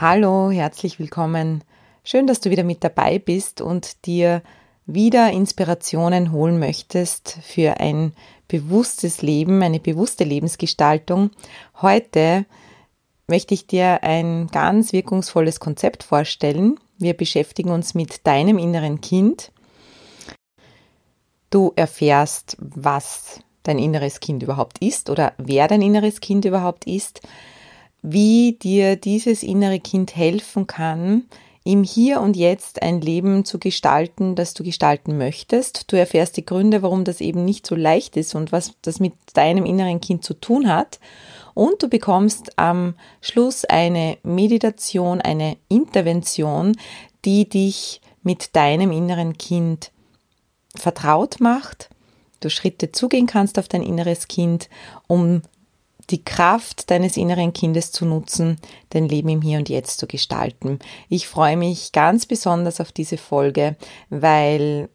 Hallo, herzlich willkommen. Schön, dass du wieder mit dabei bist und dir wieder Inspirationen holen möchtest für ein bewusstes Leben, eine bewusste Lebensgestaltung. Heute möchte ich dir ein ganz wirkungsvolles Konzept vorstellen. Wir beschäftigen uns mit deinem inneren Kind. Du erfährst, was dein inneres Kind überhaupt ist oder wer dein inneres Kind überhaupt ist wie dir dieses innere Kind helfen kann, im Hier und Jetzt ein Leben zu gestalten, das du gestalten möchtest. Du erfährst die Gründe, warum das eben nicht so leicht ist und was das mit deinem inneren Kind zu tun hat. Und du bekommst am Schluss eine Meditation, eine Intervention, die dich mit deinem inneren Kind vertraut macht. Du Schritte zugehen kannst auf dein inneres Kind, um die Kraft deines inneren Kindes zu nutzen, dein Leben im Hier und Jetzt zu gestalten. Ich freue mich ganz besonders auf diese Folge, weil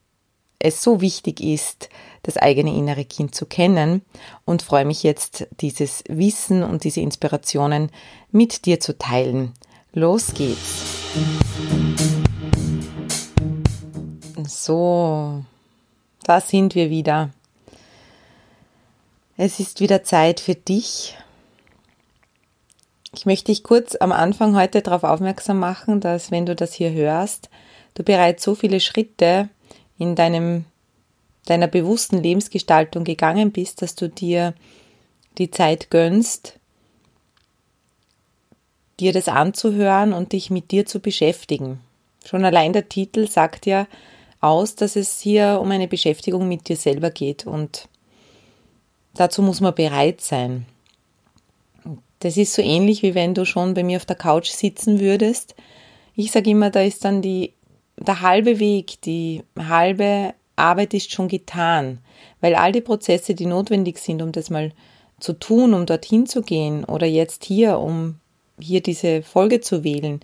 es so wichtig ist, das eigene innere Kind zu kennen und freue mich jetzt, dieses Wissen und diese Inspirationen mit dir zu teilen. Los geht's. So, da sind wir wieder. Es ist wieder Zeit für dich. Ich möchte dich kurz am Anfang heute darauf aufmerksam machen, dass wenn du das hier hörst, du bereits so viele Schritte in deinem, deiner bewussten Lebensgestaltung gegangen bist, dass du dir die Zeit gönnst, dir das anzuhören und dich mit dir zu beschäftigen. Schon allein der Titel sagt ja aus, dass es hier um eine Beschäftigung mit dir selber geht und dazu muss man bereit sein. Das ist so ähnlich wie wenn du schon bei mir auf der Couch sitzen würdest. Ich sage immer, da ist dann die, der halbe Weg, die halbe Arbeit ist schon getan, weil all die Prozesse, die notwendig sind, um das mal zu tun, um dorthin zu gehen oder jetzt hier, um hier diese Folge zu wählen,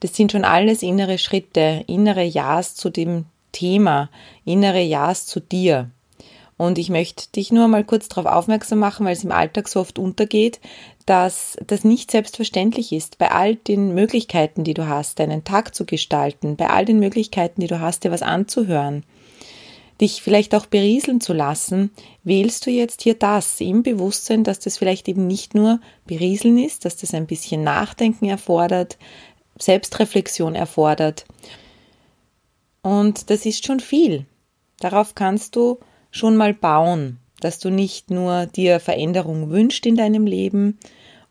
das sind schon alles innere Schritte, innere Ja's zu dem Thema, innere Ja's zu dir. Und ich möchte dich nur mal kurz darauf aufmerksam machen, weil es im Alltag so oft untergeht, dass das nicht selbstverständlich ist. Bei all den Möglichkeiten, die du hast, deinen Tag zu gestalten, bei all den Möglichkeiten, die du hast, dir was anzuhören, dich vielleicht auch berieseln zu lassen, wählst du jetzt hier das im Bewusstsein, dass das vielleicht eben nicht nur berieseln ist, dass das ein bisschen Nachdenken erfordert, Selbstreflexion erfordert. Und das ist schon viel. Darauf kannst du schon mal bauen, dass du nicht nur dir Veränderung wünscht in deinem Leben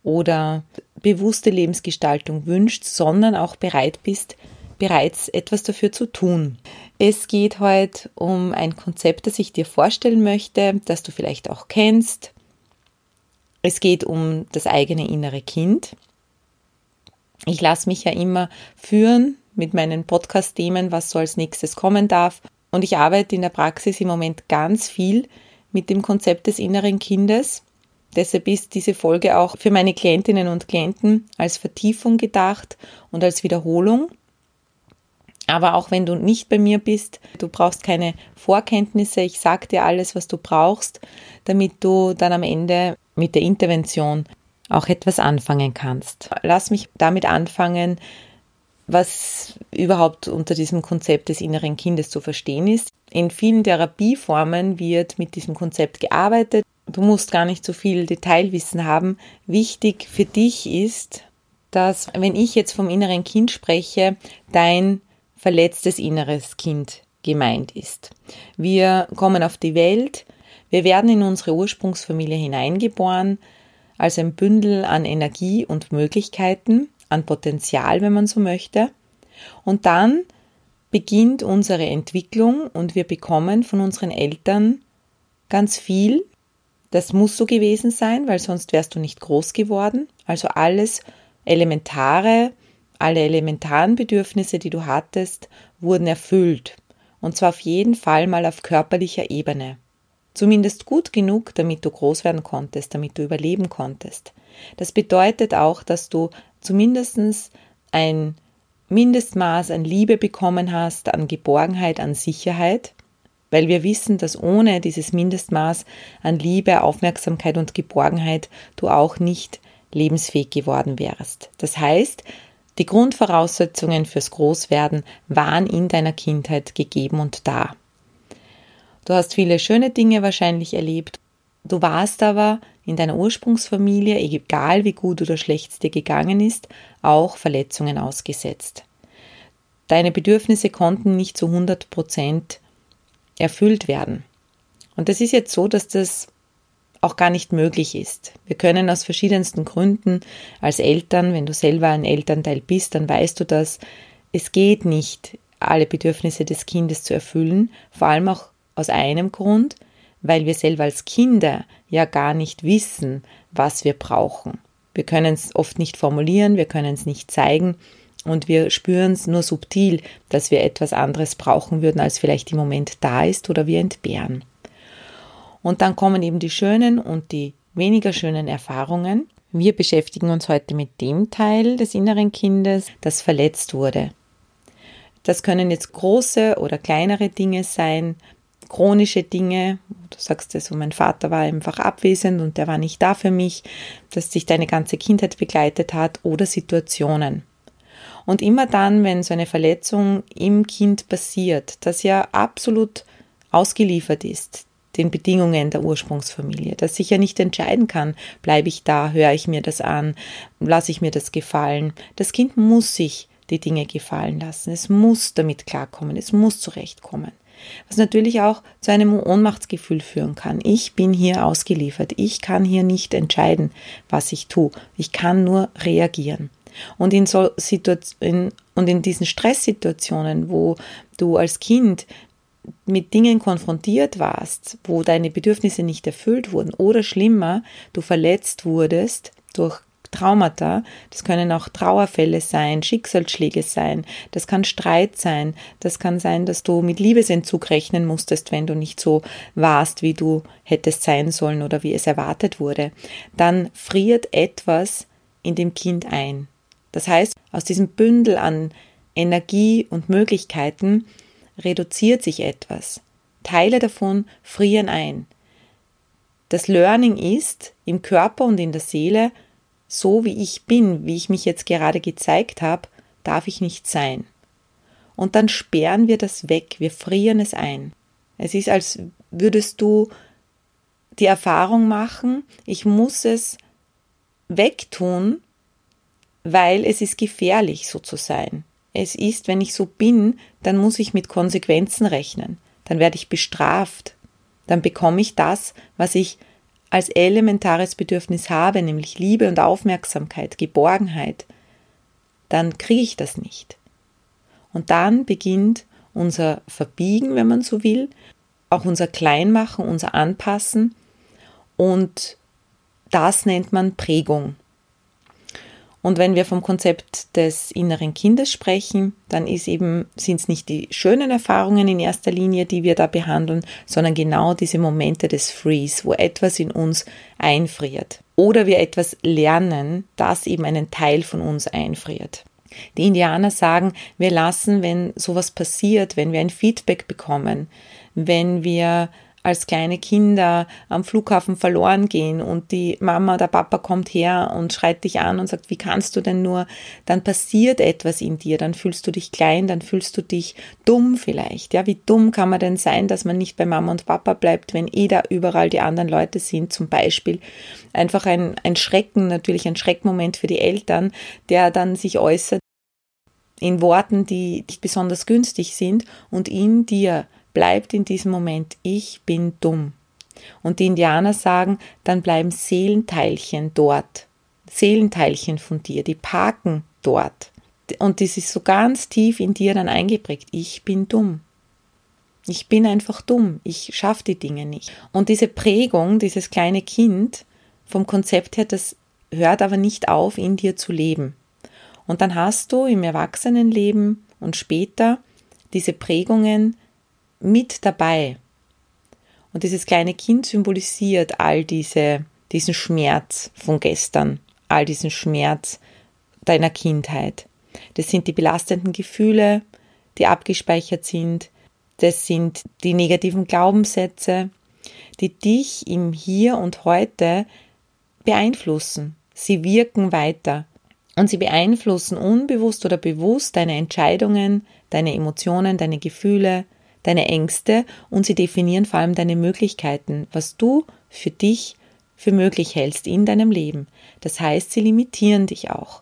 oder bewusste Lebensgestaltung wünscht, sondern auch bereit bist, bereits etwas dafür zu tun. Es geht heute um ein Konzept, das ich dir vorstellen möchte, das du vielleicht auch kennst. Es geht um das eigene innere Kind. Ich lasse mich ja immer führen mit meinen Podcast-Themen, was so als nächstes kommen darf. Und ich arbeite in der Praxis im Moment ganz viel mit dem Konzept des inneren Kindes. Deshalb ist diese Folge auch für meine Klientinnen und Klienten als Vertiefung gedacht und als Wiederholung. Aber auch wenn du nicht bei mir bist, du brauchst keine Vorkenntnisse. Ich sage dir alles, was du brauchst, damit du dann am Ende mit der Intervention auch etwas anfangen kannst. Lass mich damit anfangen, was überhaupt unter diesem Konzept des inneren Kindes zu verstehen ist. In vielen Therapieformen wird mit diesem Konzept gearbeitet. Du musst gar nicht so viel Detailwissen haben. Wichtig für dich ist, dass, wenn ich jetzt vom inneren Kind spreche, dein verletztes inneres Kind gemeint ist. Wir kommen auf die Welt, wir werden in unsere Ursprungsfamilie hineingeboren, als ein Bündel an Energie und Möglichkeiten an Potenzial, wenn man so möchte. Und dann beginnt unsere Entwicklung und wir bekommen von unseren Eltern ganz viel. Das muss so gewesen sein, weil sonst wärst du nicht groß geworden. Also alles elementare, alle elementaren Bedürfnisse, die du hattest, wurden erfüllt. Und zwar auf jeden Fall mal auf körperlicher Ebene. Zumindest gut genug, damit du groß werden konntest, damit du überleben konntest. Das bedeutet auch, dass du zumindest ein Mindestmaß an Liebe bekommen hast, an Geborgenheit, an Sicherheit, weil wir wissen, dass ohne dieses Mindestmaß an Liebe, Aufmerksamkeit und Geborgenheit du auch nicht lebensfähig geworden wärst. Das heißt, die Grundvoraussetzungen fürs Großwerden waren in deiner Kindheit gegeben und da. Du hast viele schöne Dinge wahrscheinlich erlebt. Du warst aber in deiner Ursprungsfamilie, egal wie gut oder schlecht es dir gegangen ist, auch Verletzungen ausgesetzt. Deine Bedürfnisse konnten nicht zu 100 Prozent erfüllt werden. Und es ist jetzt so, dass das auch gar nicht möglich ist. Wir können aus verschiedensten Gründen als Eltern, wenn du selber ein Elternteil bist, dann weißt du das, es geht nicht, alle Bedürfnisse des Kindes zu erfüllen, vor allem auch aus einem Grund, weil wir selber als Kinder ja gar nicht wissen, was wir brauchen. Wir können es oft nicht formulieren, wir können es nicht zeigen und wir spüren es nur subtil, dass wir etwas anderes brauchen würden, als vielleicht im Moment da ist oder wir entbehren. Und dann kommen eben die schönen und die weniger schönen Erfahrungen. Wir beschäftigen uns heute mit dem Teil des inneren Kindes, das verletzt wurde. Das können jetzt große oder kleinere Dinge sein, chronische Dinge. Du sagst es, so mein Vater war einfach abwesend und der war nicht da für mich, dass sich deine ganze Kindheit begleitet hat oder Situationen. Und immer dann, wenn so eine Verletzung im Kind passiert, das ja absolut ausgeliefert ist, den Bedingungen der Ursprungsfamilie, dass sich ja nicht entscheiden kann, bleibe ich da, höre ich mir das an, lasse ich mir das gefallen. Das Kind muss sich die Dinge gefallen lassen, es muss damit klarkommen, es muss zurechtkommen was natürlich auch zu einem Ohnmachtsgefühl führen kann. Ich bin hier ausgeliefert, ich kann hier nicht entscheiden, was ich tue, ich kann nur reagieren. Und in, so Situation, und in diesen Stresssituationen, wo du als Kind mit Dingen konfrontiert warst, wo deine Bedürfnisse nicht erfüllt wurden oder schlimmer, du verletzt wurdest durch Traumata, das können auch Trauerfälle sein, Schicksalsschläge sein, das kann Streit sein, das kann sein, dass du mit Liebesentzug rechnen musstest, wenn du nicht so warst, wie du hättest sein sollen oder wie es erwartet wurde. Dann friert etwas in dem Kind ein. Das heißt, aus diesem Bündel an Energie und Möglichkeiten reduziert sich etwas. Teile davon frieren ein. Das Learning ist, im Körper und in der Seele so wie ich bin, wie ich mich jetzt gerade gezeigt habe, darf ich nicht sein. Und dann sperren wir das weg, wir frieren es ein. Es ist, als würdest du die Erfahrung machen, ich muss es wegtun, weil es ist gefährlich, so zu sein. Es ist, wenn ich so bin, dann muss ich mit Konsequenzen rechnen. Dann werde ich bestraft. Dann bekomme ich das, was ich als elementares Bedürfnis habe, nämlich Liebe und Aufmerksamkeit, Geborgenheit, dann kriege ich das nicht. Und dann beginnt unser Verbiegen, wenn man so will, auch unser Kleinmachen, unser Anpassen und das nennt man Prägung. Und wenn wir vom Konzept des inneren Kindes sprechen, dann ist eben, sind es nicht die schönen Erfahrungen in erster Linie, die wir da behandeln, sondern genau diese Momente des Freeze, wo etwas in uns einfriert. Oder wir etwas lernen, das eben einen Teil von uns einfriert. Die Indianer sagen, wir lassen, wenn sowas passiert, wenn wir ein Feedback bekommen, wenn wir als kleine Kinder am Flughafen verloren gehen und die Mama, der Papa kommt her und schreit dich an und sagt, wie kannst du denn nur, dann passiert etwas in dir, dann fühlst du dich klein, dann fühlst du dich dumm vielleicht. Ja, wie dumm kann man denn sein, dass man nicht bei Mama und Papa bleibt, wenn eh da überall die anderen Leute sind, zum Beispiel. Einfach ein, ein Schrecken, natürlich ein Schreckmoment für die Eltern, der dann sich äußert in Worten, die nicht besonders günstig sind und in dir bleibt in diesem Moment, ich bin dumm. Und die Indianer sagen, dann bleiben Seelenteilchen dort. Seelenteilchen von dir, die parken dort. Und das ist so ganz tief in dir dann eingeprägt. Ich bin dumm. Ich bin einfach dumm. Ich schaffe die Dinge nicht. Und diese Prägung, dieses kleine Kind, vom Konzept her, das hört aber nicht auf, in dir zu leben. Und dann hast du im Erwachsenenleben und später diese Prägungen mit dabei. Und dieses kleine Kind symbolisiert all diese, diesen Schmerz von gestern, all diesen Schmerz deiner Kindheit. Das sind die belastenden Gefühle, die abgespeichert sind. Das sind die negativen Glaubenssätze, die dich im Hier und Heute beeinflussen. Sie wirken weiter und sie beeinflussen unbewusst oder bewusst deine Entscheidungen, deine Emotionen, deine Gefühle, deine Ängste und sie definieren vor allem deine Möglichkeiten, was du für dich für möglich hältst in deinem Leben. Das heißt, sie limitieren dich auch.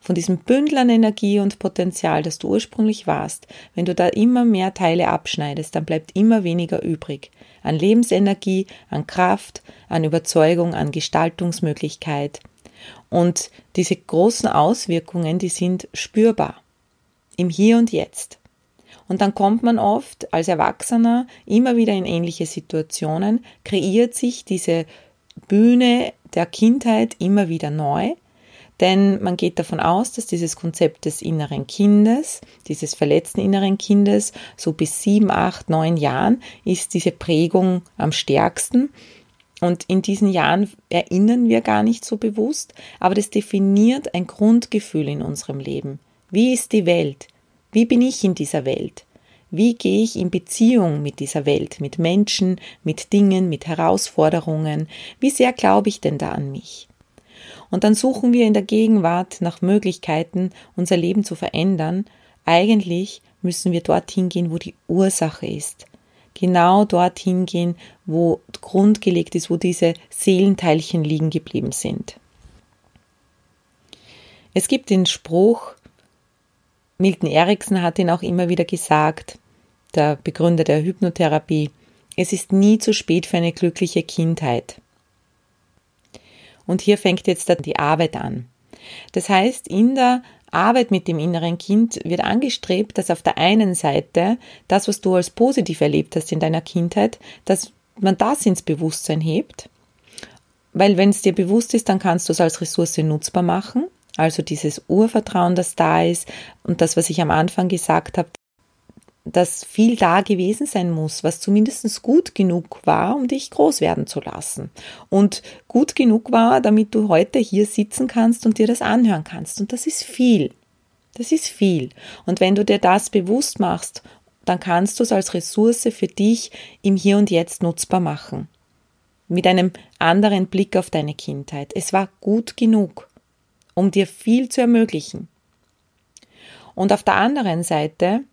Von diesem Bündel an Energie und Potenzial, das du ursprünglich warst, wenn du da immer mehr Teile abschneidest, dann bleibt immer weniger übrig. An Lebensenergie, an Kraft, an Überzeugung, an Gestaltungsmöglichkeit. Und diese großen Auswirkungen, die sind spürbar. Im Hier und Jetzt. Und dann kommt man oft als Erwachsener immer wieder in ähnliche Situationen, kreiert sich diese Bühne der Kindheit immer wieder neu, denn man geht davon aus, dass dieses Konzept des inneren Kindes, dieses verletzten inneren Kindes, so bis sieben, acht, neun Jahren ist diese Prägung am stärksten. Und in diesen Jahren erinnern wir gar nicht so bewusst, aber das definiert ein Grundgefühl in unserem Leben. Wie ist die Welt? Wie bin ich in dieser Welt? Wie gehe ich in Beziehung mit dieser Welt, mit Menschen, mit Dingen, mit Herausforderungen? Wie sehr glaube ich denn da an mich? Und dann suchen wir in der Gegenwart nach Möglichkeiten, unser Leben zu verändern. Eigentlich müssen wir dorthin gehen, wo die Ursache ist. Genau dorthin gehen, wo grundgelegt ist, wo diese Seelenteilchen liegen geblieben sind. Es gibt den Spruch, Milton Erickson hat ihn auch immer wieder gesagt, der Begründer der Hypnotherapie, es ist nie zu spät für eine glückliche Kindheit. Und hier fängt jetzt die Arbeit an. Das heißt, in der Arbeit mit dem inneren Kind wird angestrebt, dass auf der einen Seite das, was du als positiv erlebt hast in deiner Kindheit, dass man das ins Bewusstsein hebt, weil wenn es dir bewusst ist, dann kannst du es als Ressource nutzbar machen also dieses Urvertrauen, das da ist und das, was ich am Anfang gesagt habe, dass viel da gewesen sein muss, was zumindest gut genug war, um dich groß werden zu lassen. Und gut genug war, damit du heute hier sitzen kannst und dir das anhören kannst. Und das ist viel. Das ist viel. Und wenn du dir das bewusst machst, dann kannst du es als Ressource für dich im Hier und Jetzt nutzbar machen. Mit einem anderen Blick auf deine Kindheit. Es war gut genug um dir viel zu ermöglichen. Und auf der anderen Seite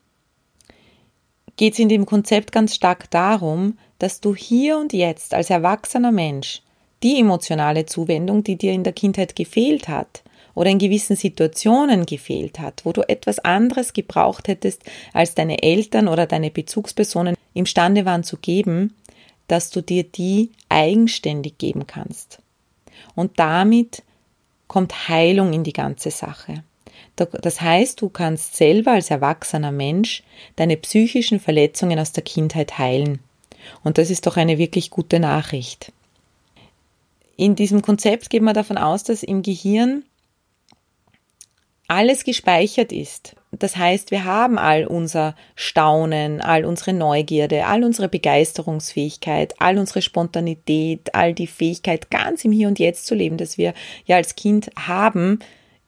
geht es in dem Konzept ganz stark darum, dass du hier und jetzt als erwachsener Mensch die emotionale Zuwendung, die dir in der Kindheit gefehlt hat oder in gewissen Situationen gefehlt hat, wo du etwas anderes gebraucht hättest, als deine Eltern oder deine Bezugspersonen imstande waren zu geben, dass du dir die eigenständig geben kannst. Und damit kommt Heilung in die ganze Sache. Das heißt, du kannst selber als erwachsener Mensch deine psychischen Verletzungen aus der Kindheit heilen. Und das ist doch eine wirklich gute Nachricht. In diesem Konzept geht man davon aus, dass im Gehirn alles gespeichert ist. Das heißt, wir haben all unser Staunen, all unsere Neugierde, all unsere Begeisterungsfähigkeit, all unsere Spontanität, all die Fähigkeit, ganz im Hier und Jetzt zu leben, das wir ja als Kind haben,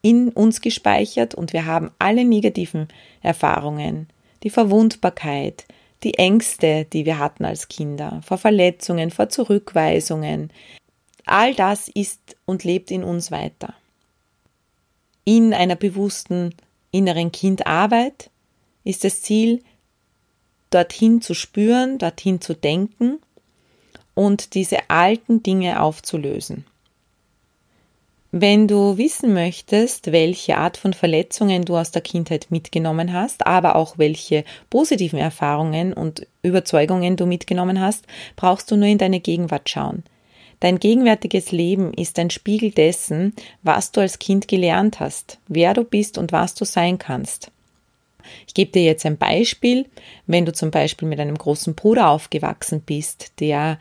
in uns gespeichert und wir haben alle negativen Erfahrungen, die Verwundbarkeit, die Ängste, die wir hatten als Kinder, vor Verletzungen, vor Zurückweisungen. All das ist und lebt in uns weiter in einer bewussten inneren Kindarbeit ist das Ziel, dorthin zu spüren, dorthin zu denken und diese alten Dinge aufzulösen. Wenn du wissen möchtest, welche Art von Verletzungen du aus der Kindheit mitgenommen hast, aber auch welche positiven Erfahrungen und Überzeugungen du mitgenommen hast, brauchst du nur in deine Gegenwart schauen. Dein gegenwärtiges Leben ist ein Spiegel dessen, was du als Kind gelernt hast, wer du bist und was du sein kannst. Ich gebe dir jetzt ein Beispiel. Wenn du zum Beispiel mit einem großen Bruder aufgewachsen bist, der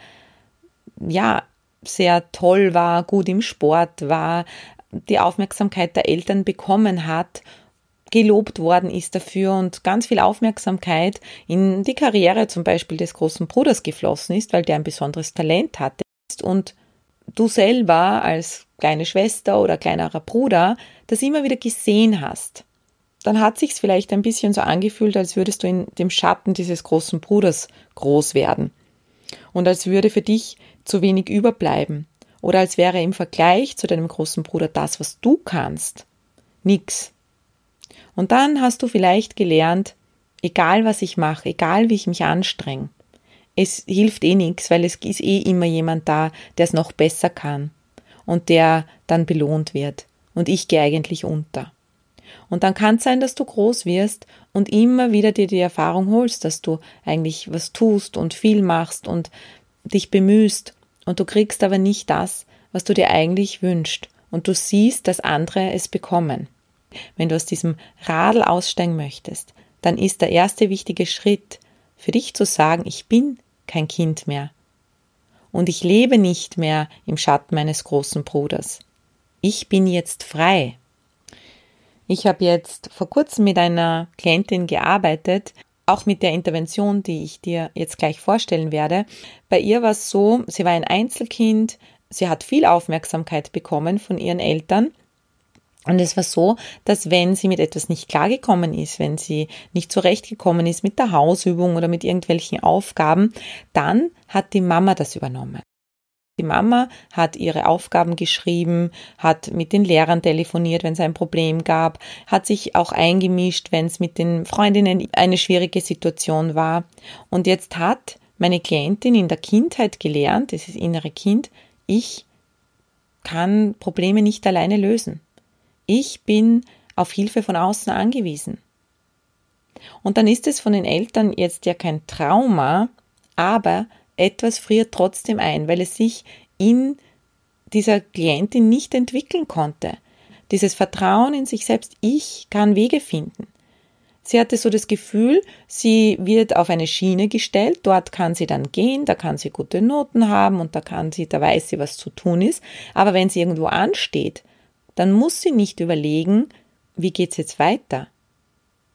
ja sehr toll war, gut im Sport war, die Aufmerksamkeit der Eltern bekommen hat, gelobt worden ist dafür und ganz viel Aufmerksamkeit in die Karriere zum Beispiel des großen Bruders geflossen ist, weil der ein besonderes Talent hatte und du selber als kleine Schwester oder kleinerer Bruder das immer wieder gesehen hast, dann hat sich's vielleicht ein bisschen so angefühlt, als würdest du in dem Schatten dieses großen Bruders groß werden und als würde für dich zu wenig überbleiben oder als wäre im Vergleich zu deinem großen Bruder das, was du kannst, nix. Und dann hast du vielleicht gelernt, egal was ich mache, egal wie ich mich anstrenge, es hilft eh nichts, weil es ist eh immer jemand da, der es noch besser kann und der dann belohnt wird. Und ich gehe eigentlich unter. Und dann kann es sein, dass du groß wirst und immer wieder dir die Erfahrung holst, dass du eigentlich was tust und viel machst und dich bemühst und du kriegst aber nicht das, was du dir eigentlich wünschst und du siehst, dass andere es bekommen. Wenn du aus diesem Radl aussteigen möchtest, dann ist der erste wichtige Schritt für dich zu sagen, ich bin kein Kind mehr. Und ich lebe nicht mehr im Schatten meines großen Bruders. Ich bin jetzt frei. Ich habe jetzt vor kurzem mit einer Klientin gearbeitet, auch mit der Intervention, die ich dir jetzt gleich vorstellen werde. Bei ihr war es so, sie war ein Einzelkind, sie hat viel Aufmerksamkeit bekommen von ihren Eltern und es war so, dass wenn sie mit etwas nicht klargekommen ist, wenn sie nicht zurechtgekommen ist mit der Hausübung oder mit irgendwelchen Aufgaben, dann hat die Mama das übernommen. Die Mama hat ihre Aufgaben geschrieben, hat mit den Lehrern telefoniert, wenn es ein Problem gab, hat sich auch eingemischt, wenn es mit den Freundinnen eine schwierige Situation war. Und jetzt hat meine Klientin in der Kindheit gelernt, das ist innere Kind, ich kann Probleme nicht alleine lösen. Ich bin auf Hilfe von außen angewiesen. Und dann ist es von den Eltern jetzt ja kein Trauma, aber etwas friert trotzdem ein, weil es sich in dieser Klientin nicht entwickeln konnte. Dieses Vertrauen in sich selbst, ich kann Wege finden. Sie hatte so das Gefühl, sie wird auf eine Schiene gestellt, dort kann sie dann gehen, da kann sie gute Noten haben und da kann sie, da weiß sie, was zu tun ist. Aber wenn sie irgendwo ansteht, dann muss sie nicht überlegen, wie geht's jetzt weiter?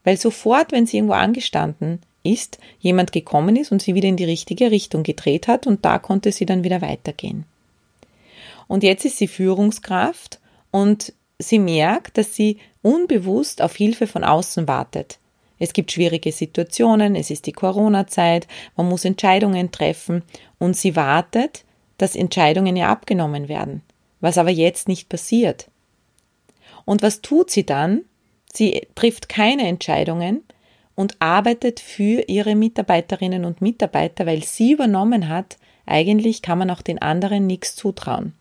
Weil sofort, wenn sie irgendwo angestanden ist, jemand gekommen ist und sie wieder in die richtige Richtung gedreht hat und da konnte sie dann wieder weitergehen. Und jetzt ist sie Führungskraft und sie merkt, dass sie unbewusst auf Hilfe von außen wartet. Es gibt schwierige Situationen, es ist die Corona-Zeit, man muss Entscheidungen treffen und sie wartet, dass Entscheidungen ihr abgenommen werden, was aber jetzt nicht passiert. Und was tut sie dann? Sie trifft keine Entscheidungen und arbeitet für ihre Mitarbeiterinnen und Mitarbeiter, weil sie übernommen hat, eigentlich kann man auch den anderen nichts zutrauen.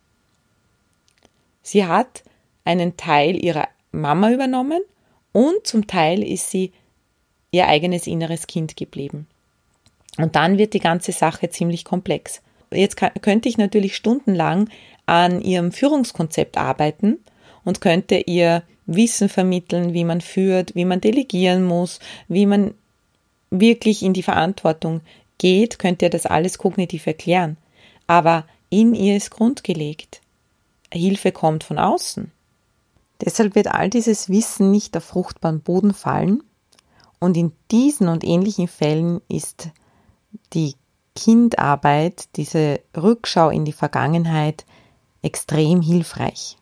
Sie hat einen Teil ihrer Mama übernommen und zum Teil ist sie ihr eigenes inneres Kind geblieben. Und dann wird die ganze Sache ziemlich komplex. Jetzt könnte ich natürlich stundenlang an ihrem Führungskonzept arbeiten und könnte ihr Wissen vermitteln, wie man führt, wie man delegieren muss, wie man wirklich in die Verantwortung geht, könnte ihr das alles kognitiv erklären. Aber in ihr ist grundgelegt. Hilfe kommt von außen. Deshalb wird all dieses Wissen nicht auf fruchtbaren Boden fallen. Und in diesen und ähnlichen Fällen ist die Kindarbeit, diese Rückschau in die Vergangenheit extrem hilfreich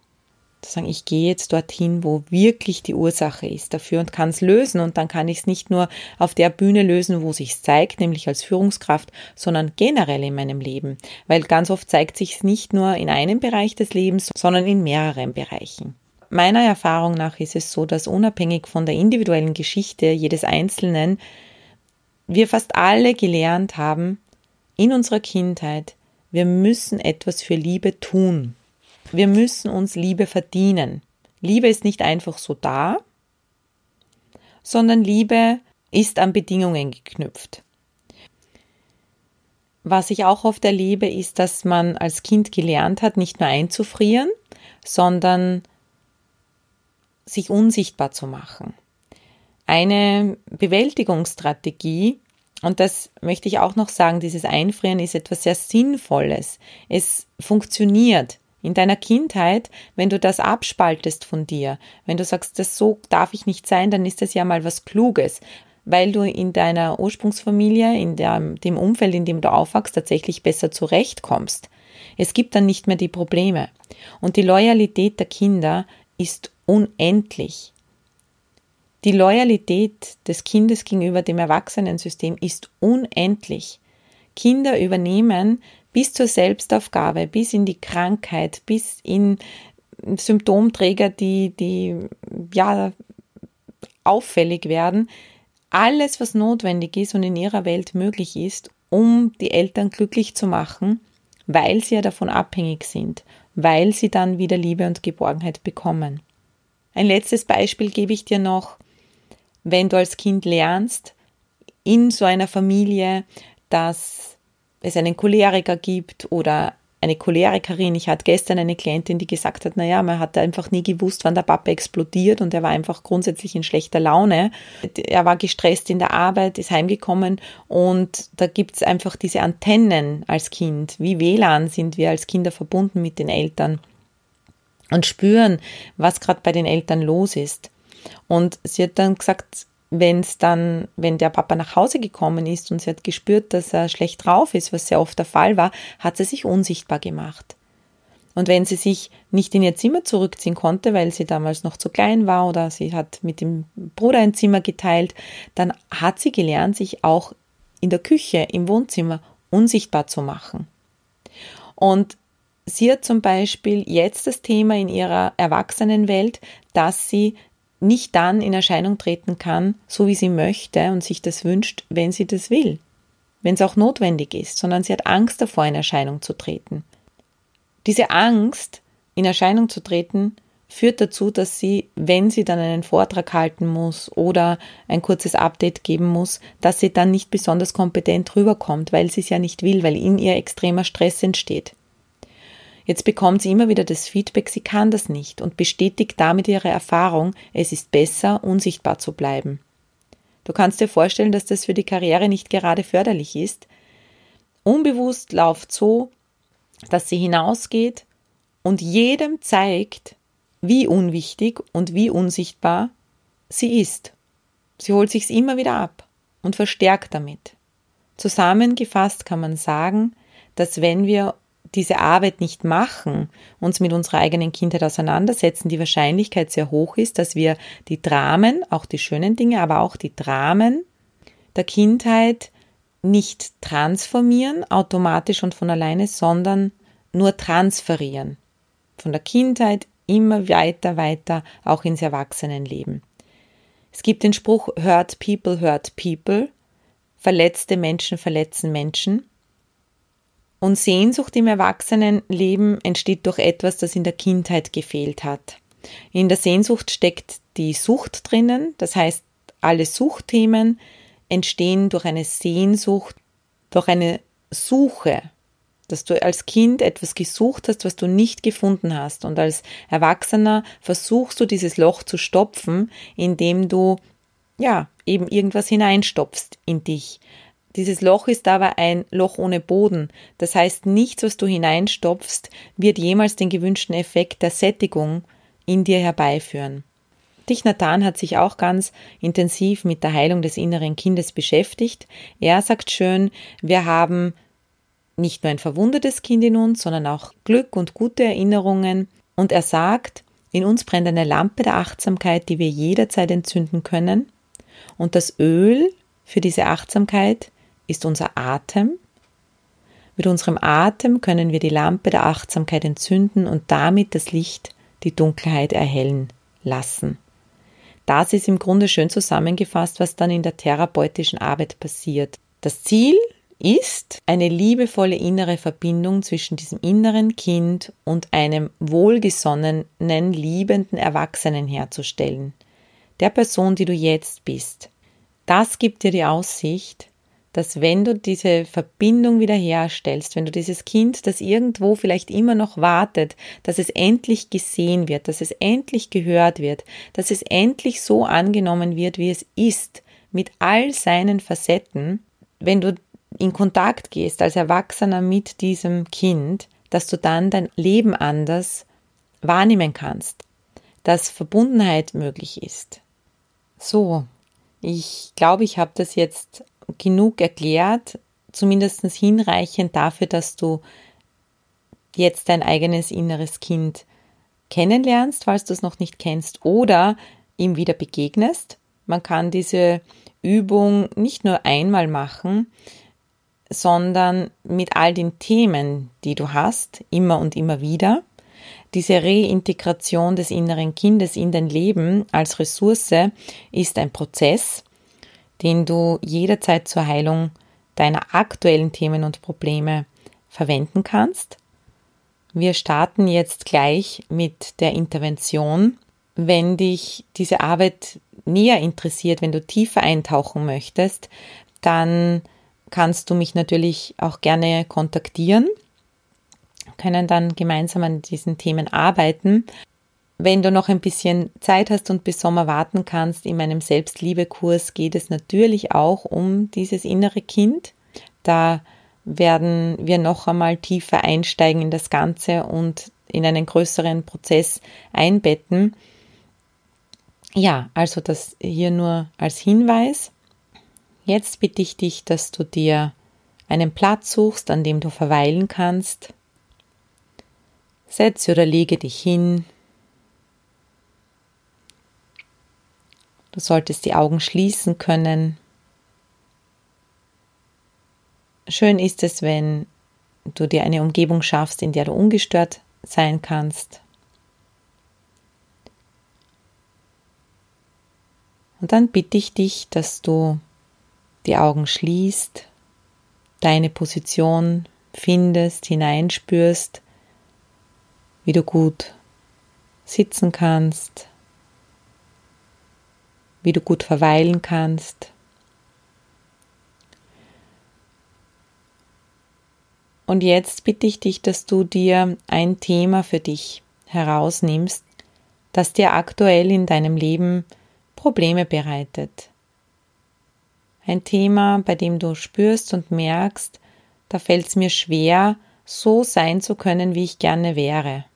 zu sagen, ich gehe jetzt dorthin, wo wirklich die Ursache ist dafür und kann es lösen. Und dann kann ich es nicht nur auf der Bühne lösen, wo sich zeigt, nämlich als Führungskraft, sondern generell in meinem Leben. Weil ganz oft zeigt sich es nicht nur in einem Bereich des Lebens, sondern in mehreren Bereichen. Meiner Erfahrung nach ist es so, dass unabhängig von der individuellen Geschichte jedes Einzelnen wir fast alle gelernt haben in unserer Kindheit, wir müssen etwas für Liebe tun. Wir müssen uns Liebe verdienen. Liebe ist nicht einfach so da, sondern Liebe ist an Bedingungen geknüpft. Was ich auch oft erlebe, ist, dass man als Kind gelernt hat, nicht nur einzufrieren, sondern sich unsichtbar zu machen. Eine Bewältigungsstrategie und das möchte ich auch noch sagen, dieses Einfrieren ist etwas sehr Sinnvolles. Es funktioniert. In deiner Kindheit, wenn du das abspaltest von dir, wenn du sagst, das so darf ich nicht sein, dann ist das ja mal was Kluges, weil du in deiner Ursprungsfamilie, in dem Umfeld, in dem du aufwachst, tatsächlich besser zurechtkommst. Es gibt dann nicht mehr die Probleme. Und die Loyalität der Kinder ist unendlich. Die Loyalität des Kindes gegenüber dem Erwachsenensystem ist unendlich. Kinder übernehmen bis zur Selbstaufgabe, bis in die Krankheit, bis in Symptomträger, die, die ja auffällig werden, alles, was notwendig ist und in ihrer Welt möglich ist, um die Eltern glücklich zu machen, weil sie ja davon abhängig sind, weil sie dann wieder Liebe und Geborgenheit bekommen. Ein letztes Beispiel gebe ich dir noch wenn du als Kind lernst, in so einer Familie, dass es einen Choleriker gibt oder eine Cholerikerin. Ich hatte gestern eine Klientin, die gesagt hat, naja, man hat einfach nie gewusst, wann der Papa explodiert und er war einfach grundsätzlich in schlechter Laune. Er war gestresst in der Arbeit, ist heimgekommen und da gibt es einfach diese Antennen als Kind. Wie WLAN sind wir als Kinder verbunden mit den Eltern und spüren, was gerade bei den Eltern los ist. Und sie hat dann gesagt, wenn es dann, wenn der Papa nach Hause gekommen ist und sie hat gespürt, dass er schlecht drauf ist, was sehr oft der Fall war, hat sie sich unsichtbar gemacht. Und wenn sie sich nicht in ihr Zimmer zurückziehen konnte, weil sie damals noch zu klein war oder sie hat mit dem Bruder ein Zimmer geteilt, dann hat sie gelernt, sich auch in der Küche, im Wohnzimmer unsichtbar zu machen. Und sie hat zum Beispiel jetzt das Thema in ihrer Erwachsenenwelt, dass sie nicht dann in Erscheinung treten kann, so wie sie möchte und sich das wünscht, wenn sie das will, wenn es auch notwendig ist, sondern sie hat Angst davor, in Erscheinung zu treten. Diese Angst, in Erscheinung zu treten, führt dazu, dass sie, wenn sie dann einen Vortrag halten muss oder ein kurzes Update geben muss, dass sie dann nicht besonders kompetent rüberkommt, weil sie es ja nicht will, weil in ihr extremer Stress entsteht. Jetzt bekommt sie immer wieder das Feedback, sie kann das nicht und bestätigt damit ihre Erfahrung, es ist besser, unsichtbar zu bleiben. Du kannst dir vorstellen, dass das für die Karriere nicht gerade förderlich ist. Unbewusst läuft so, dass sie hinausgeht und jedem zeigt, wie unwichtig und wie unsichtbar sie ist. Sie holt sich's immer wieder ab und verstärkt damit. Zusammengefasst kann man sagen, dass wenn wir diese Arbeit nicht machen, uns mit unserer eigenen Kindheit auseinandersetzen, die Wahrscheinlichkeit sehr hoch ist, dass wir die Dramen, auch die schönen Dinge, aber auch die Dramen der Kindheit nicht transformieren, automatisch und von alleine, sondern nur transferieren. Von der Kindheit immer weiter, weiter, auch ins Erwachsenenleben. Es gibt den Spruch, hurt people, hurt people. Verletzte Menschen verletzen Menschen. Und Sehnsucht im Erwachsenenleben entsteht durch etwas, das in der Kindheit gefehlt hat. In der Sehnsucht steckt die Sucht drinnen, das heißt, alle Suchtthemen entstehen durch eine Sehnsucht, durch eine Suche, dass du als Kind etwas gesucht hast, was du nicht gefunden hast. Und als Erwachsener versuchst du dieses Loch zu stopfen, indem du, ja, eben irgendwas hineinstopfst in dich. Dieses Loch ist aber ein Loch ohne Boden. Das heißt, nichts, was du hineinstopfst, wird jemals den gewünschten Effekt der Sättigung in dir herbeiführen. Dich Nathan hat sich auch ganz intensiv mit der Heilung des inneren Kindes beschäftigt. Er sagt schön, wir haben nicht nur ein verwundetes Kind in uns, sondern auch Glück und gute Erinnerungen. Und er sagt, in uns brennt eine Lampe der Achtsamkeit, die wir jederzeit entzünden können. Und das Öl für diese Achtsamkeit ist unser Atem. Mit unserem Atem können wir die Lampe der Achtsamkeit entzünden und damit das Licht, die Dunkelheit erhellen lassen. Das ist im Grunde schön zusammengefasst, was dann in der therapeutischen Arbeit passiert. Das Ziel ist eine liebevolle innere Verbindung zwischen diesem inneren Kind und einem wohlgesonnenen, liebenden Erwachsenen herzustellen. Der Person, die du jetzt bist. Das gibt dir die Aussicht, dass wenn du diese Verbindung wiederherstellst, wenn du dieses Kind, das irgendwo vielleicht immer noch wartet, dass es endlich gesehen wird, dass es endlich gehört wird, dass es endlich so angenommen wird, wie es ist, mit all seinen Facetten, wenn du in Kontakt gehst als Erwachsener mit diesem Kind, dass du dann dein Leben anders wahrnehmen kannst, dass Verbundenheit möglich ist. So, ich glaube, ich habe das jetzt genug erklärt, zumindest hinreichend dafür, dass du jetzt dein eigenes inneres Kind kennenlernst, falls du es noch nicht kennst, oder ihm wieder begegnest. Man kann diese Übung nicht nur einmal machen, sondern mit all den Themen, die du hast, immer und immer wieder. Diese Reintegration des inneren Kindes in dein Leben als Ressource ist ein Prozess, den du jederzeit zur Heilung deiner aktuellen Themen und Probleme verwenden kannst. Wir starten jetzt gleich mit der Intervention. Wenn dich diese Arbeit näher interessiert, wenn du tiefer eintauchen möchtest, dann kannst du mich natürlich auch gerne kontaktieren, können dann gemeinsam an diesen Themen arbeiten. Wenn du noch ein bisschen Zeit hast und bis Sommer warten kannst, in meinem Selbstliebekurs geht es natürlich auch um dieses innere Kind. Da werden wir noch einmal tiefer einsteigen in das Ganze und in einen größeren Prozess einbetten. Ja, also das hier nur als Hinweis. Jetzt bitte ich dich, dass du dir einen Platz suchst, an dem du verweilen kannst. Setze oder lege dich hin. Du solltest die Augen schließen können. Schön ist es, wenn du dir eine Umgebung schaffst, in der du ungestört sein kannst. Und dann bitte ich dich, dass du die Augen schließt, deine Position findest, hineinspürst, wie du gut sitzen kannst, wie du gut verweilen kannst. Und jetzt bitte ich dich, dass du dir ein Thema für dich herausnimmst, das dir aktuell in deinem Leben Probleme bereitet. Ein Thema, bei dem du spürst und merkst, da fällt es mir schwer, so sein zu können, wie ich gerne wäre.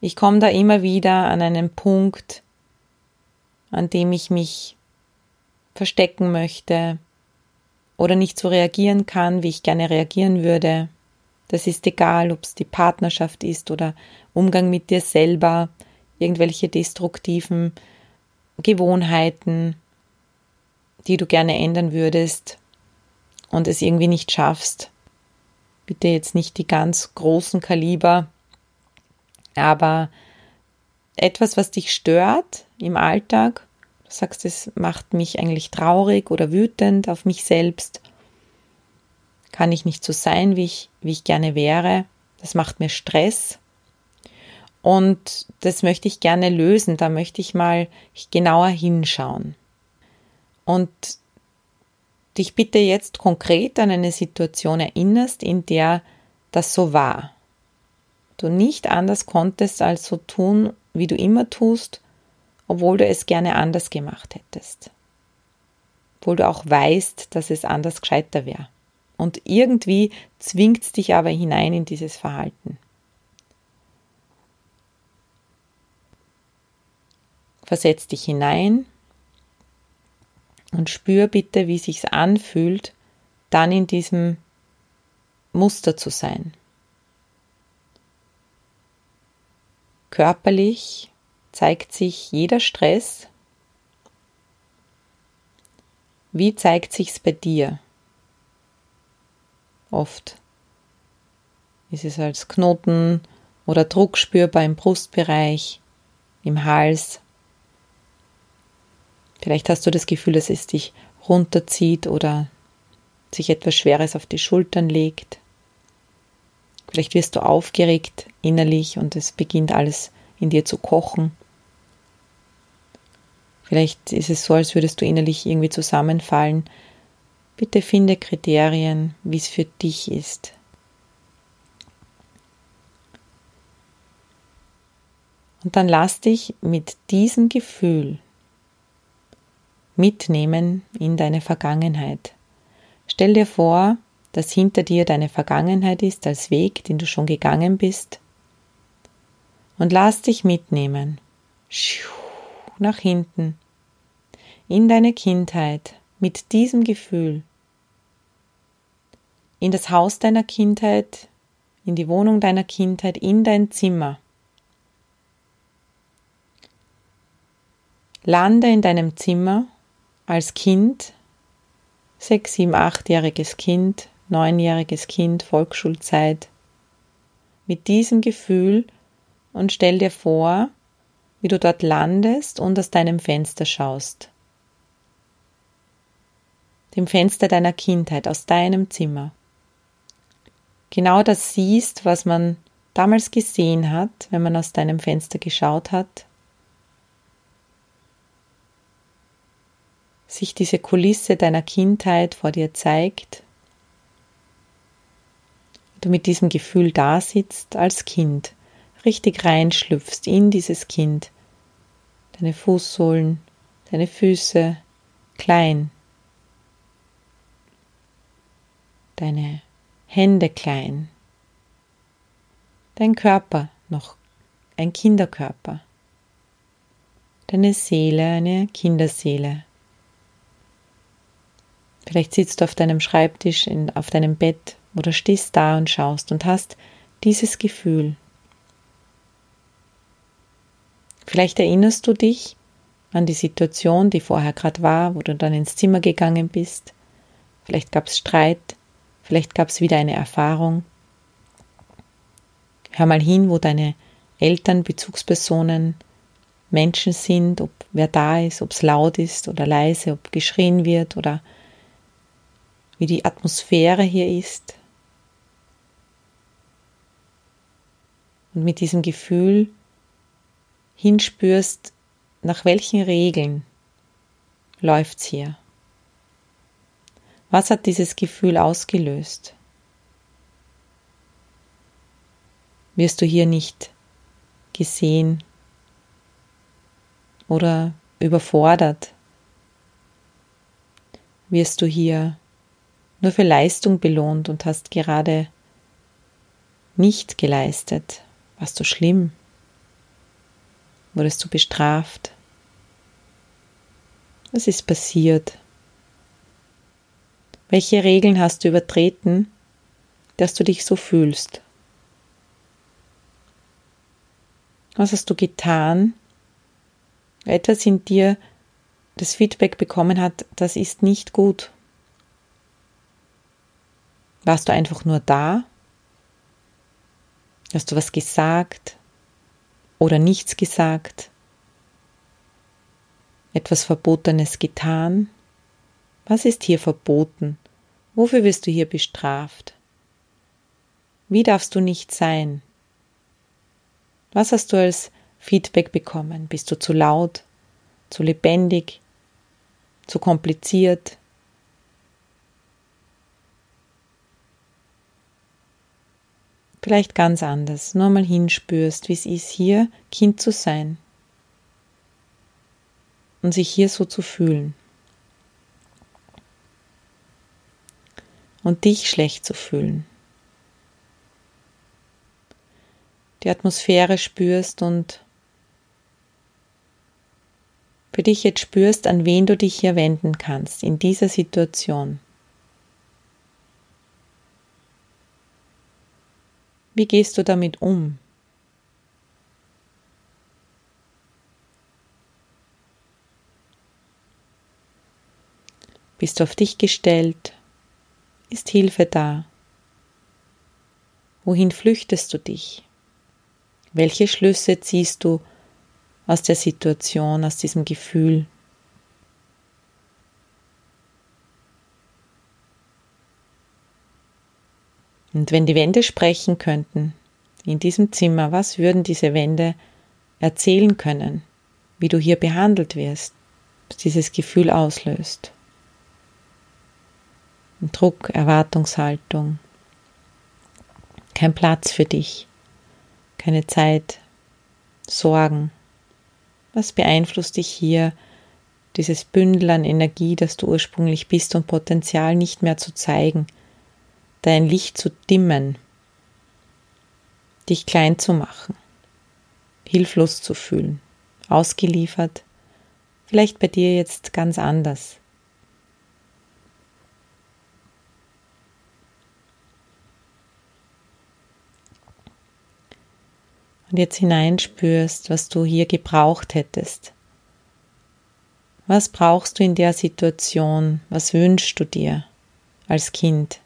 Ich komme da immer wieder an einen Punkt, an dem ich mich verstecken möchte, oder nicht so reagieren kann, wie ich gerne reagieren würde. Das ist egal, ob es die Partnerschaft ist oder Umgang mit dir selber, irgendwelche destruktiven Gewohnheiten, die du gerne ändern würdest und es irgendwie nicht schaffst. Bitte jetzt nicht die ganz großen Kaliber, aber etwas, was dich stört im Alltag Du sagst, es macht mich eigentlich traurig oder wütend auf mich selbst. Kann ich nicht so sein, wie ich, wie ich gerne wäre. Das macht mir Stress. Und das möchte ich gerne lösen. Da möchte ich mal genauer hinschauen. Und dich bitte jetzt konkret an eine Situation erinnerst, in der das so war. Du nicht anders konntest als so tun, wie du immer tust obwohl du es gerne anders gemacht hättest. Obwohl du auch weißt, dass es anders gescheiter wäre. Und irgendwie zwingt es dich aber hinein in dieses Verhalten. Versetz dich hinein und spür bitte, wie sich's anfühlt, dann in diesem Muster zu sein. Körperlich zeigt sich jeder Stress? Wie zeigt sich's bei dir? Oft ist es als Knoten oder Druck spürbar im Brustbereich, im Hals. Vielleicht hast du das Gefühl, dass es dich runterzieht oder sich etwas Schweres auf die Schultern legt. Vielleicht wirst du aufgeregt innerlich und es beginnt alles in dir zu kochen. Vielleicht ist es so, als würdest du innerlich irgendwie zusammenfallen. Bitte finde Kriterien, wie es für dich ist. Und dann lass dich mit diesem Gefühl, mitnehmen in deine Vergangenheit. Stell dir vor, dass hinter dir deine Vergangenheit ist als Weg, den du schon gegangen bist. Und lass dich mitnehmen. Nach hinten. In deine Kindheit. Mit diesem Gefühl. In das Haus deiner Kindheit. In die Wohnung deiner Kindheit. In dein Zimmer. Lande in deinem Zimmer als Kind, sechs, sieben, achtjähriges Kind, neunjähriges Kind, Volksschulzeit, mit diesem Gefühl und stell dir vor, wie du dort landest und aus deinem Fenster schaust. Dem Fenster deiner Kindheit, aus deinem Zimmer. Genau das siehst, was man damals gesehen hat, wenn man aus deinem Fenster geschaut hat, sich diese Kulisse deiner Kindheit vor dir zeigt, du mit diesem Gefühl da sitzt als Kind, richtig reinschlüpfst in dieses Kind, deine Fußsohlen, deine Füße klein, deine Hände klein, dein Körper noch ein Kinderkörper, deine Seele eine Kinderseele. Vielleicht sitzt du auf deinem Schreibtisch, in, auf deinem Bett oder stehst da und schaust und hast dieses Gefühl. Vielleicht erinnerst du dich an die Situation, die vorher gerade war, wo du dann ins Zimmer gegangen bist. Vielleicht gab es Streit, vielleicht gab es wieder eine Erfahrung. Hör mal hin, wo deine Eltern, Bezugspersonen, Menschen sind, ob wer da ist, ob es laut ist oder leise, ob geschrien wird oder wie die Atmosphäre hier ist. Und mit diesem Gefühl hinspürst, nach welchen Regeln läuft's hier? Was hat dieses Gefühl ausgelöst? Wirst du hier nicht gesehen oder überfordert? Wirst du hier nur für Leistung belohnt und hast gerade nicht geleistet, warst du schlimm, wurdest du bestraft. Was ist passiert? Welche Regeln hast du übertreten, dass du dich so fühlst? Was hast du getan? Etwas in dir das Feedback bekommen hat, das ist nicht gut. Warst du einfach nur da? Hast du was gesagt oder nichts gesagt? Etwas Verbotenes getan? Was ist hier verboten? Wofür wirst du hier bestraft? Wie darfst du nicht sein? Was hast du als Feedback bekommen? Bist du zu laut, zu lebendig, zu kompliziert, vielleicht ganz anders, nur mal hinspürst, wie es ist, hier Kind zu sein und sich hier so zu fühlen und dich schlecht zu fühlen. Die Atmosphäre spürst und für dich jetzt spürst, an wen du dich hier wenden kannst in dieser Situation. Wie gehst du damit um? Bist du auf dich gestellt? Ist Hilfe da? Wohin flüchtest du dich? Welche Schlüsse ziehst du aus der Situation, aus diesem Gefühl? Und wenn die Wände sprechen könnten, in diesem Zimmer, was würden diese Wände erzählen können, wie du hier behandelt wirst, was dieses Gefühl auslöst? Druck, Erwartungshaltung, kein Platz für dich, keine Zeit, Sorgen. Was beeinflusst dich hier dieses Bündel an Energie, das du ursprünglich bist und Potenzial nicht mehr zu zeigen, dein Licht zu dimmen, dich klein zu machen, hilflos zu fühlen, ausgeliefert, vielleicht bei dir jetzt ganz anders. Und jetzt hineinspürst, was du hier gebraucht hättest. Was brauchst du in der Situation? Was wünschst du dir als Kind?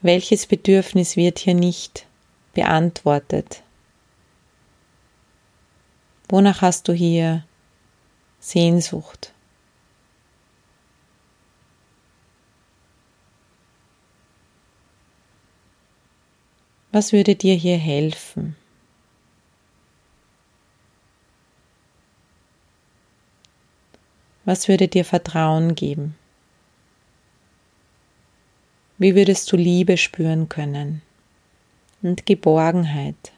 Welches Bedürfnis wird hier nicht beantwortet? Wonach hast du hier Sehnsucht? Was würde dir hier helfen? Was würde dir Vertrauen geben? Wie würdest du Liebe spüren können und Geborgenheit?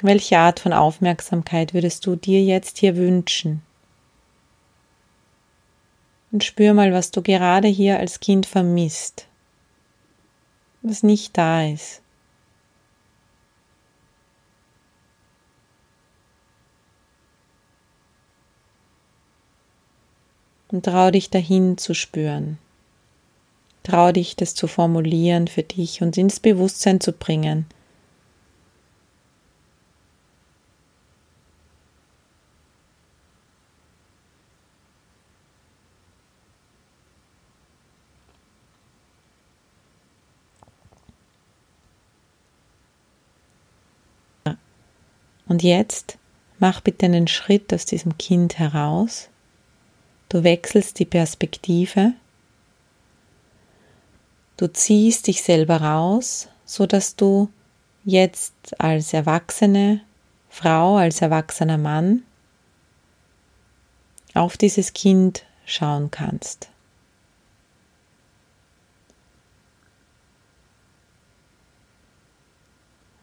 Welche Art von Aufmerksamkeit würdest du dir jetzt hier wünschen? Und spür mal, was du gerade hier als Kind vermisst, was nicht da ist. und trau dich dahin zu spüren. Trau dich, das zu formulieren für dich und ins Bewusstsein zu bringen. Und jetzt mach bitte einen Schritt aus diesem Kind heraus Du wechselst die Perspektive. Du ziehst dich selber raus, so dass du jetzt als erwachsene Frau, als erwachsener Mann auf dieses Kind schauen kannst.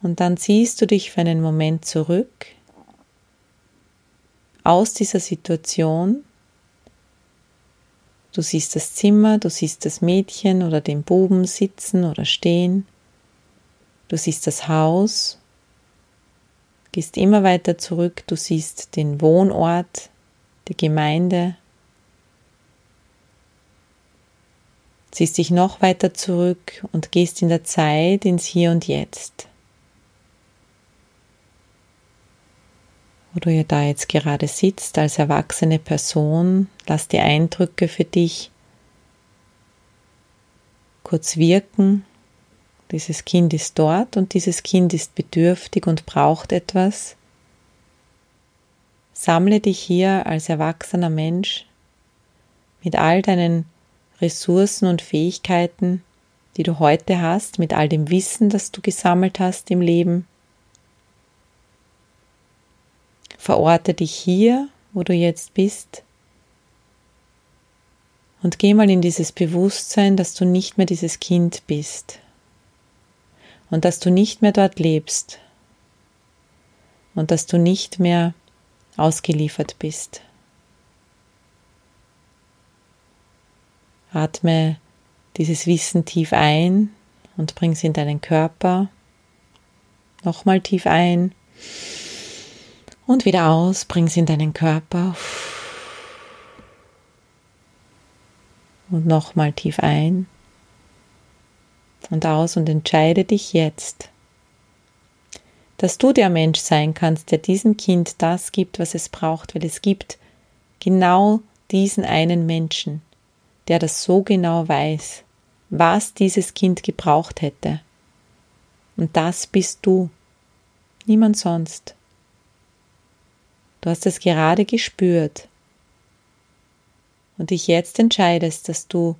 Und dann ziehst du dich für einen Moment zurück aus dieser Situation Du siehst das Zimmer, du siehst das Mädchen oder den Buben sitzen oder stehen. Du siehst das Haus, gehst immer weiter zurück, du siehst den Wohnort, die Gemeinde, ziehst dich noch weiter zurück und gehst in der Zeit ins Hier und Jetzt. Wo du da jetzt gerade sitzt als erwachsene Person, lass die Eindrücke für dich kurz wirken. Dieses Kind ist dort und dieses Kind ist bedürftig und braucht etwas. Sammle dich hier als erwachsener Mensch mit all deinen Ressourcen und Fähigkeiten, die du heute hast, mit all dem Wissen, das du gesammelt hast im Leben Verorte dich hier, wo du jetzt bist. Und geh mal in dieses Bewusstsein, dass du nicht mehr dieses Kind bist. Und dass du nicht mehr dort lebst. Und dass du nicht mehr ausgeliefert bist. Atme dieses Wissen tief ein und bring es in deinen Körper. Nochmal tief ein und wieder aus, bring es in deinen Körper. Und nochmal tief ein und aus und entscheide dich jetzt, dass du der Mensch sein kannst, der diesem Kind das gibt, was es braucht, weil es gibt genau diesen einen Menschen, der das so genau weiß, was dieses Kind gebraucht hätte. Und das bist du, niemand sonst. Du hast es gerade gespürt. Und dich jetzt entscheidest, dass du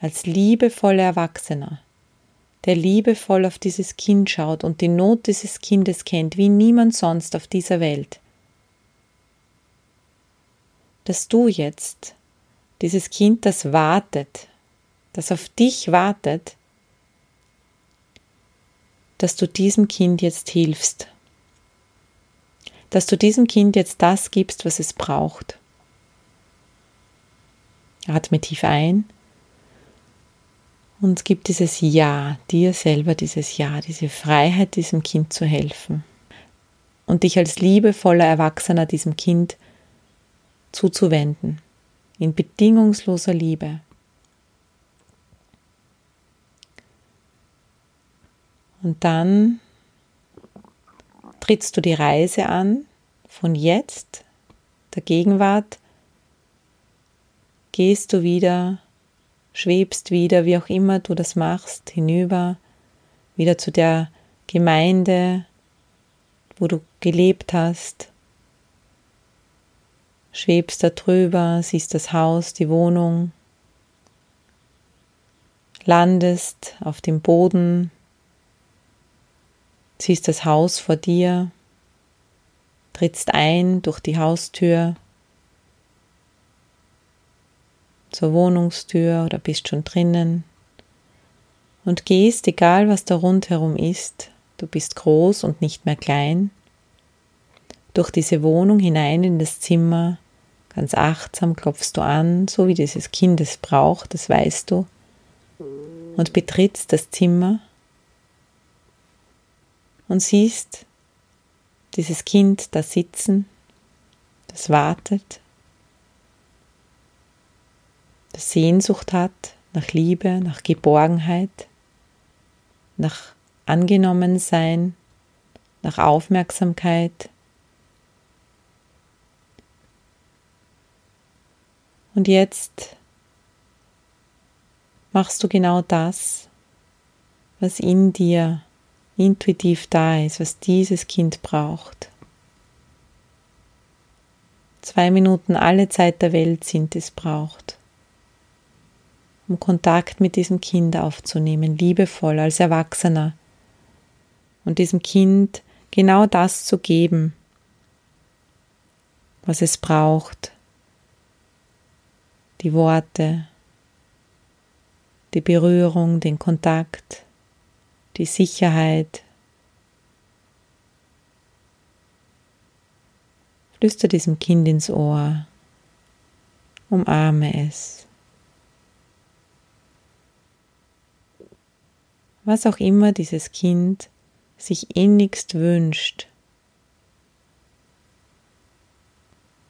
als liebevoller Erwachsener, der liebevoll auf dieses Kind schaut und die Not dieses Kindes kennt, wie niemand sonst auf dieser Welt, dass du jetzt dieses Kind, das wartet, das auf dich wartet, dass du diesem Kind jetzt hilfst dass du diesem Kind jetzt das gibst, was es braucht. Atme tief ein und gib dieses Ja, dir selber dieses Ja, diese Freiheit, diesem Kind zu helfen und dich als liebevoller Erwachsener diesem Kind zuzuwenden, in bedingungsloser Liebe. Und dann trittst du die Reise an von jetzt, der Gegenwart, gehst du wieder, schwebst wieder, wie auch immer du das machst, hinüber, wieder zu der Gemeinde, wo du gelebt hast, schwebst da drüber, siehst das Haus, die Wohnung, landest auf dem Boden, siehst das Haus vor dir, trittst ein durch die Haustür zur Wohnungstür oder bist schon drinnen und gehst, egal was da rundherum ist, du bist groß und nicht mehr klein, durch diese Wohnung hinein in das Zimmer, ganz achtsam klopfst du an, so wie dieses Kind es braucht, das weißt du, und betrittst das Zimmer und siehst dieses Kind da sitzen, das wartet, das Sehnsucht hat nach Liebe, nach Geborgenheit, nach Angenommensein, nach Aufmerksamkeit. Und jetzt machst du genau das, was in dir intuitiv da ist, was dieses Kind braucht. Zwei Minuten alle Zeit der Welt sind es braucht, um Kontakt mit diesem Kind aufzunehmen, liebevoll als Erwachsener und diesem Kind genau das zu geben, was es braucht. Die Worte, die Berührung, den Kontakt die Sicherheit. Flüster diesem Kind ins Ohr, umarme es. Was auch immer dieses Kind sich innigst wünscht,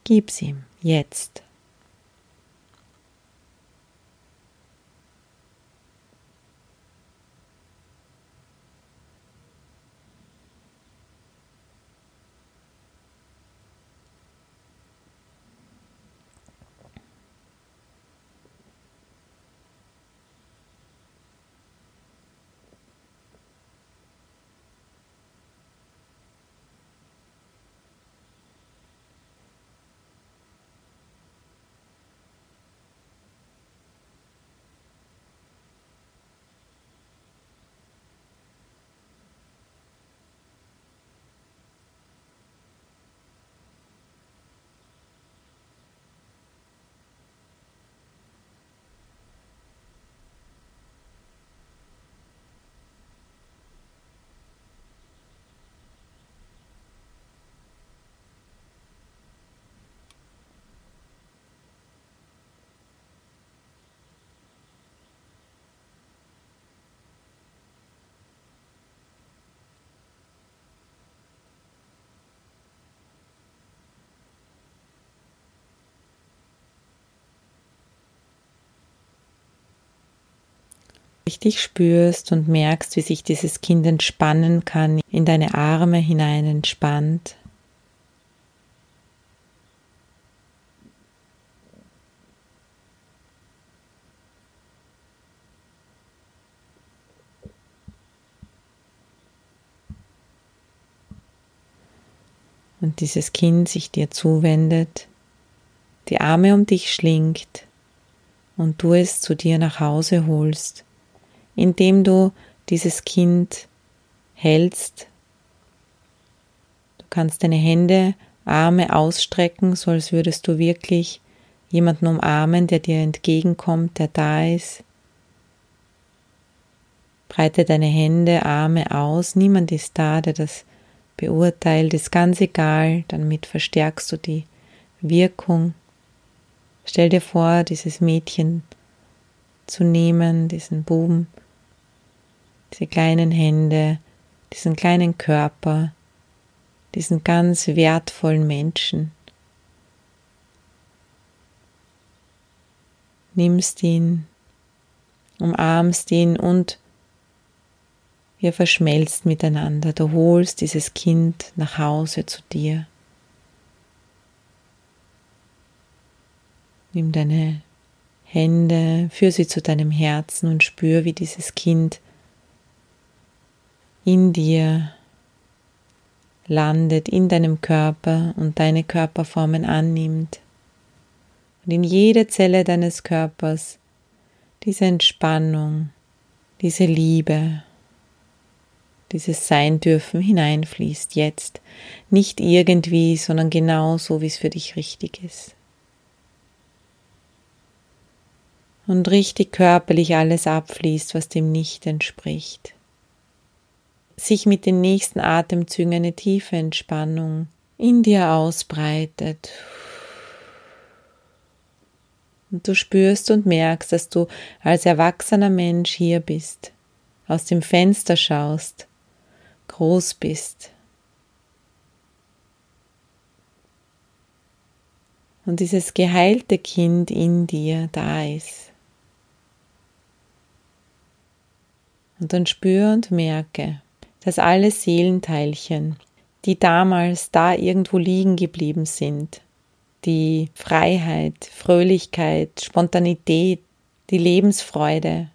gib's ihm jetzt. Richtig spürst und merkst, wie sich dieses Kind entspannen kann, in deine Arme hinein entspannt. Und dieses Kind sich dir zuwendet, die Arme um dich schlingt und du es zu dir nach Hause holst indem du dieses Kind hältst. Du kannst deine Hände, Arme ausstrecken, so als würdest du wirklich jemanden umarmen, der dir entgegenkommt, der da ist. Breite deine Hände, Arme aus. Niemand ist da, der das beurteilt, ist ganz egal, damit verstärkst du die Wirkung. Stell dir vor, dieses Mädchen zu nehmen, diesen Buben, diese kleinen Hände, diesen kleinen Körper, diesen ganz wertvollen Menschen. Nimmst ihn, umarmst ihn und ihr verschmelzt miteinander. Du holst dieses Kind nach Hause zu dir. Nimm deine Hände, führ sie zu deinem Herzen und spür, wie dieses Kind in dir landet, in deinem Körper und deine Körperformen annimmt. Und in jede Zelle deines Körpers diese Entspannung, diese Liebe, dieses Sein dürfen hineinfließt jetzt. Nicht irgendwie, sondern genau so, wie es für dich richtig ist. Und richtig körperlich alles abfließt, was dem nicht entspricht. Sich mit den nächsten Atemzügen eine tiefe Entspannung in dir ausbreitet. Und du spürst und merkst, dass du als erwachsener Mensch hier bist, aus dem Fenster schaust groß bist. Und dieses geheilte Kind in dir da ist. Und dann spüre und merke, dass alle Seelenteilchen, die damals da irgendwo liegen geblieben sind, die Freiheit, Fröhlichkeit, Spontanität, die Lebensfreude,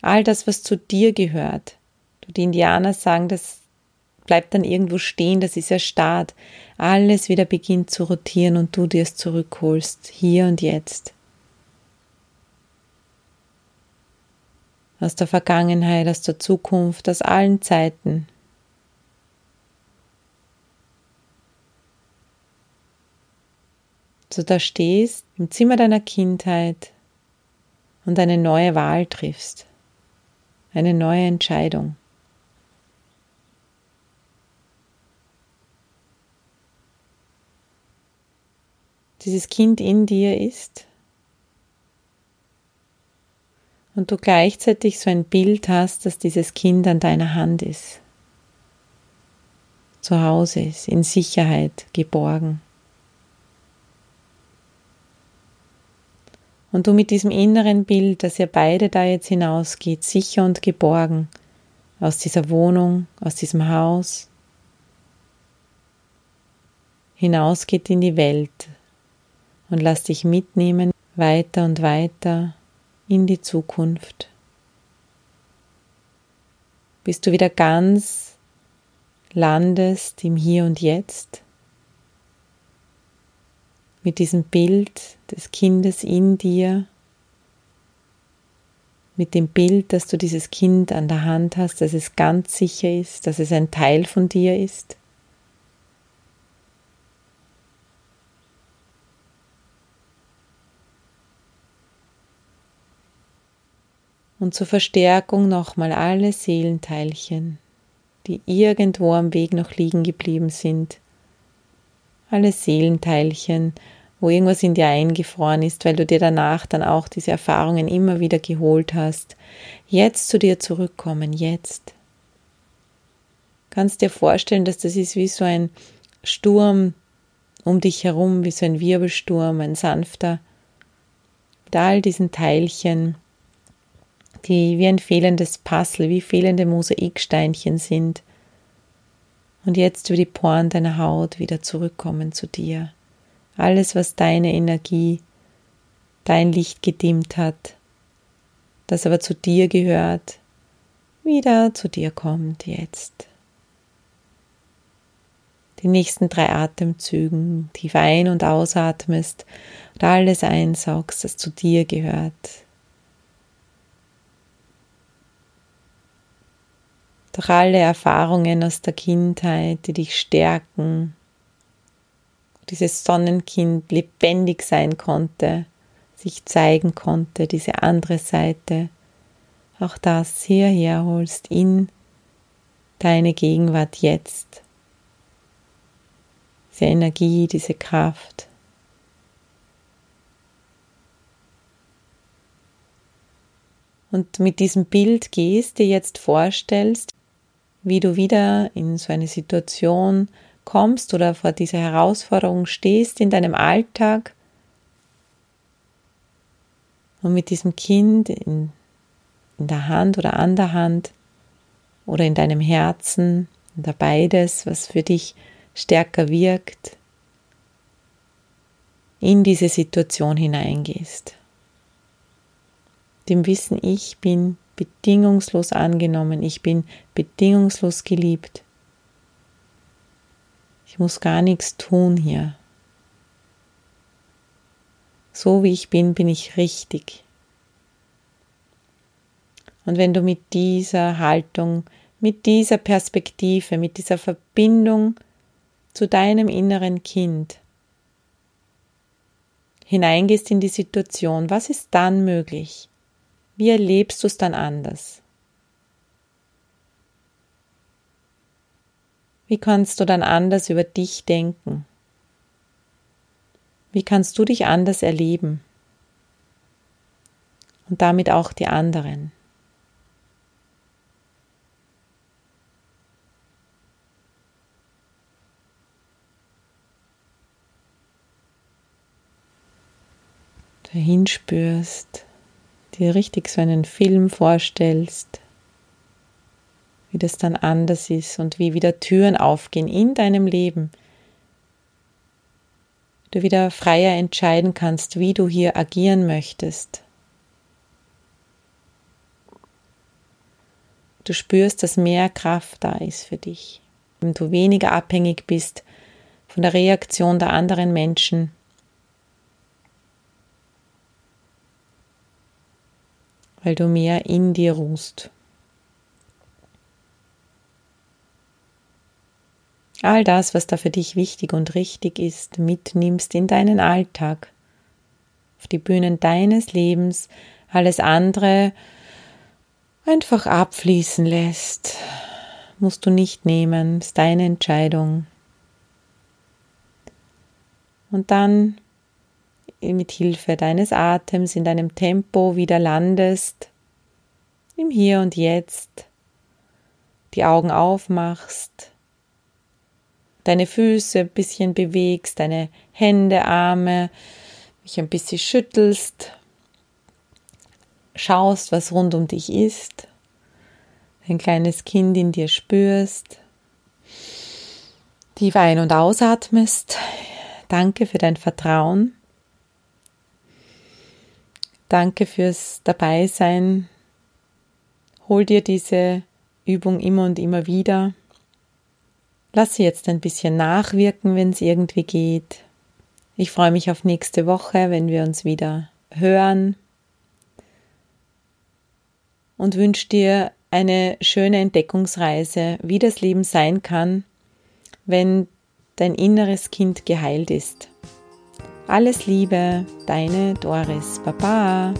all das, was zu dir gehört, die Indianer sagen, das bleibt dann irgendwo stehen, das ist ja Start. Alles wieder beginnt zu rotieren und du dir es zurückholst, hier und jetzt. Aus der Vergangenheit, aus der Zukunft, aus allen Zeiten. So da stehst im Zimmer deiner Kindheit und eine neue Wahl triffst, eine neue Entscheidung. dieses Kind in dir ist und du gleichzeitig so ein Bild hast, dass dieses Kind an deiner Hand ist, zu Hause ist, in Sicherheit, geborgen. Und du mit diesem inneren Bild, dass ihr beide da jetzt hinausgeht, sicher und geborgen, aus dieser Wohnung, aus diesem Haus, hinausgeht in die Welt, und lass dich mitnehmen weiter und weiter in die Zukunft, bis du wieder ganz landest im Hier und Jetzt? Mit diesem Bild des Kindes in dir, mit dem Bild, dass du dieses Kind an der Hand hast, dass es ganz sicher ist, dass es ein Teil von dir ist. Und zur Verstärkung nochmal alle Seelenteilchen, die irgendwo am Weg noch liegen geblieben sind. Alle Seelenteilchen, wo irgendwas in dir eingefroren ist, weil du dir danach dann auch diese Erfahrungen immer wieder geholt hast. Jetzt zu dir zurückkommen, jetzt. Kannst dir vorstellen, dass das ist wie so ein Sturm um dich herum, wie so ein Wirbelsturm, ein sanfter, mit all diesen Teilchen, die wie ein fehlendes Puzzle, wie fehlende Mosaiksteinchen sind und jetzt über die Poren deiner Haut wieder zurückkommen zu dir. Alles, was deine Energie, dein Licht gedimmt hat, das aber zu dir gehört, wieder zu dir kommt jetzt. Die nächsten drei Atemzügen tief ein- und ausatmest und alles einsaugst, das zu dir gehört, durch alle Erfahrungen aus der Kindheit, die dich stärken, dieses Sonnenkind lebendig sein konnte, sich zeigen konnte, diese andere Seite, auch das hierher holst in deine Gegenwart jetzt, diese Energie, diese Kraft. Und mit diesem Bild gehst, dir jetzt vorstellst, wie du wieder in so eine Situation kommst oder vor dieser Herausforderung stehst in deinem Alltag und mit diesem Kind in, in der Hand oder an der Hand oder in deinem Herzen oder beides, was für dich stärker wirkt, in diese Situation hineingehst. Dem Wissen, ich bin bedingungslos angenommen, ich bin bedingungslos geliebt. Ich muss gar nichts tun hier. So wie ich bin, bin ich richtig. Und wenn du mit dieser Haltung, mit dieser Perspektive, mit dieser Verbindung zu deinem inneren Kind hineingehst in die Situation, was ist dann möglich? Wie erlebst du es dann anders? Wie kannst du dann anders über dich denken? Wie kannst du dich anders erleben? Und damit auch die anderen. dahin spürst, dir richtig so einen Film vorstellst, wie das dann anders ist und wie wieder Türen aufgehen in deinem Leben. Du wieder freier entscheiden kannst, wie du hier agieren möchtest. Du spürst, dass mehr Kraft da ist für dich. Und du weniger abhängig bist von der Reaktion der anderen Menschen weil du mehr in dir ruhst. All das, was da für dich wichtig und richtig ist, mitnimmst in deinen Alltag, auf die Bühnen deines Lebens, alles andere einfach abfließen lässt, musst du nicht nehmen, ist deine Entscheidung. Und dann mit Hilfe deines Atems in deinem Tempo wieder landest, im Hier und Jetzt, die Augen aufmachst, deine Füße ein bisschen bewegst, deine Hände, Arme, dich ein bisschen schüttelst, schaust, was rund um dich ist, ein kleines Kind in dir spürst, tief ein- und ausatmest. Danke für dein Vertrauen. Danke fürs Dabeisein. Hol dir diese Übung immer und immer wieder. Lass sie jetzt ein bisschen nachwirken, wenn es irgendwie geht. Ich freue mich auf nächste Woche, wenn wir uns wieder hören. Und wünsche dir eine schöne Entdeckungsreise, wie das Leben sein kann, wenn dein inneres Kind geheilt ist. Alles Liebe, deine Doris. Baba.